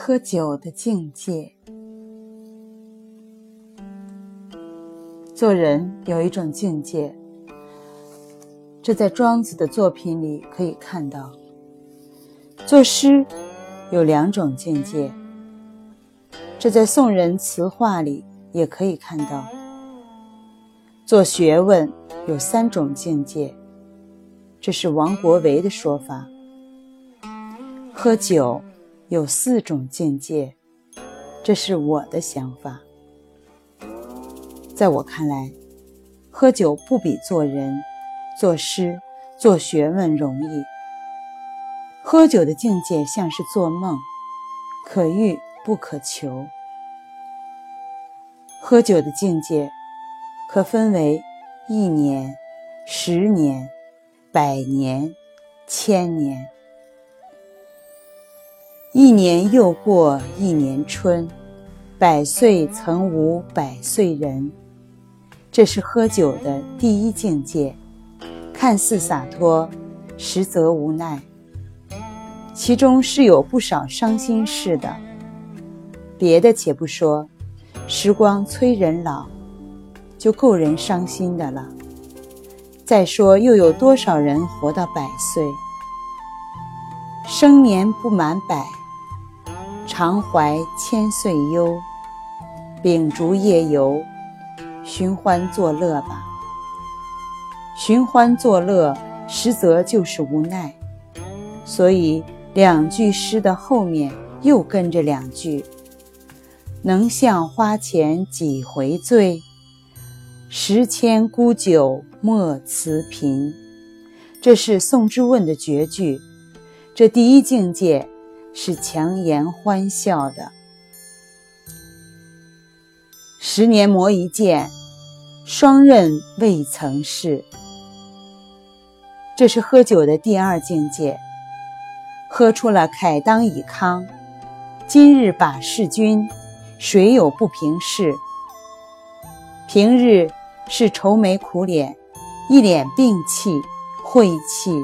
喝酒的境界。做人有一种境界，这在庄子的作品里可以看到；作诗有两种境界，这在宋人词话里也可以看到；做学问有三种境界，这是王国维的说法；喝酒。有四种境界，这是我的想法。在我看来，喝酒不比做人、作诗、做学问容易。喝酒的境界像是做梦，可遇不可求。喝酒的境界可分为一年、十年、百年、千年。一年又过一年春，百岁曾无百岁人。这是喝酒的第一境界，看似洒脱，实则无奈。其中是有不少伤心事的。别的且不说，时光催人老，就够人伤心的了。再说，又有多少人活到百岁？生年不满百。常怀千岁忧，秉烛夜游，寻欢作乐吧。寻欢作乐，实则就是无奈。所以两句诗的后面又跟着两句：“能向花前几回醉，十千沽酒莫辞贫。”这是宋之问的绝句。这第一境界。是强颜欢笑的。十年磨一剑，双刃未曾试。这是喝酒的第二境界，喝出了慨当以慷。今日把事君，谁有不平事？平日是愁眉苦脸，一脸病气、晦气、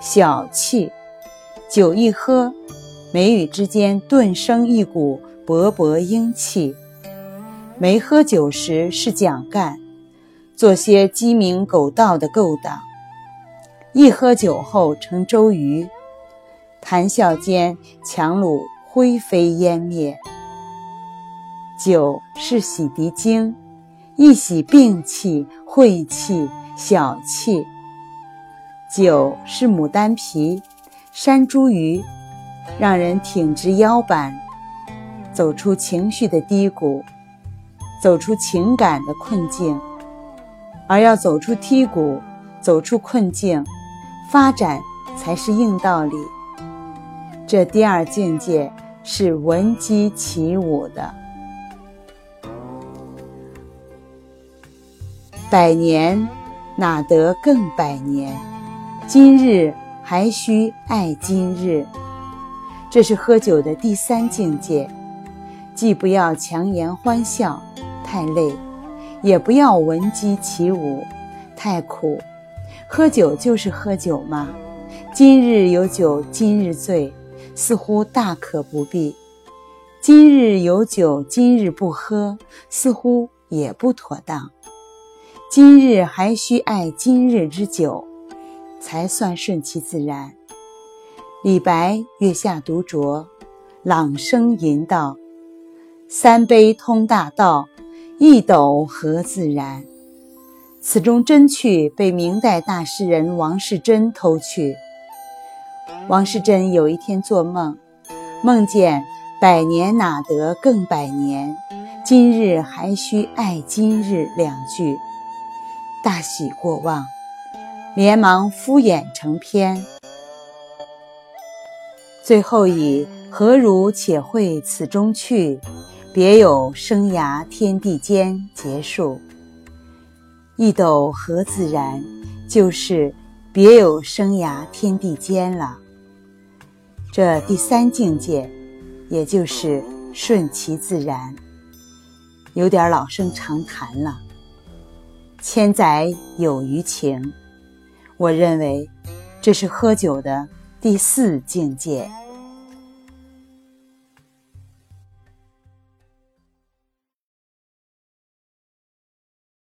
小气，酒一喝。眉宇之间顿生一股勃勃英气。没喝酒时是蒋干，做些鸡鸣狗盗的勾当；一喝酒后成周瑜，谈笑间樯橹灰飞烟灭。酒是洗涤精，一洗病气、晦气、小气；酒是牡丹皮，山茱萸。让人挺直腰板，走出情绪的低谷，走出情感的困境。而要走出低谷，走出困境，发展才是硬道理。这第二境界是闻鸡起舞的。百年哪得更百年？今日还需爱今日。这是喝酒的第三境界，既不要强颜欢笑，太累；也不要闻鸡起舞，太苦。喝酒就是喝酒嘛，今日有酒今日醉，似乎大可不必；今日有酒今日不喝，似乎也不妥当。今日还需爱今日之酒，才算顺其自然。李白月下独酌，朗声吟道：“三杯通大道，一斗合自然。”此中真趣被明代大诗人王士祯偷去。王士祯有一天做梦，梦见“百年哪得更百年，今日还需爱今日”两句，大喜过望，连忙敷衍成篇。最后以“何如且会此中趣，别有生涯天地间”结束。一斗何自然，就是别有生涯天地间了。这第三境界，也就是顺其自然，有点老生常谈了。千载有余情，我认为这是喝酒的。第四境界。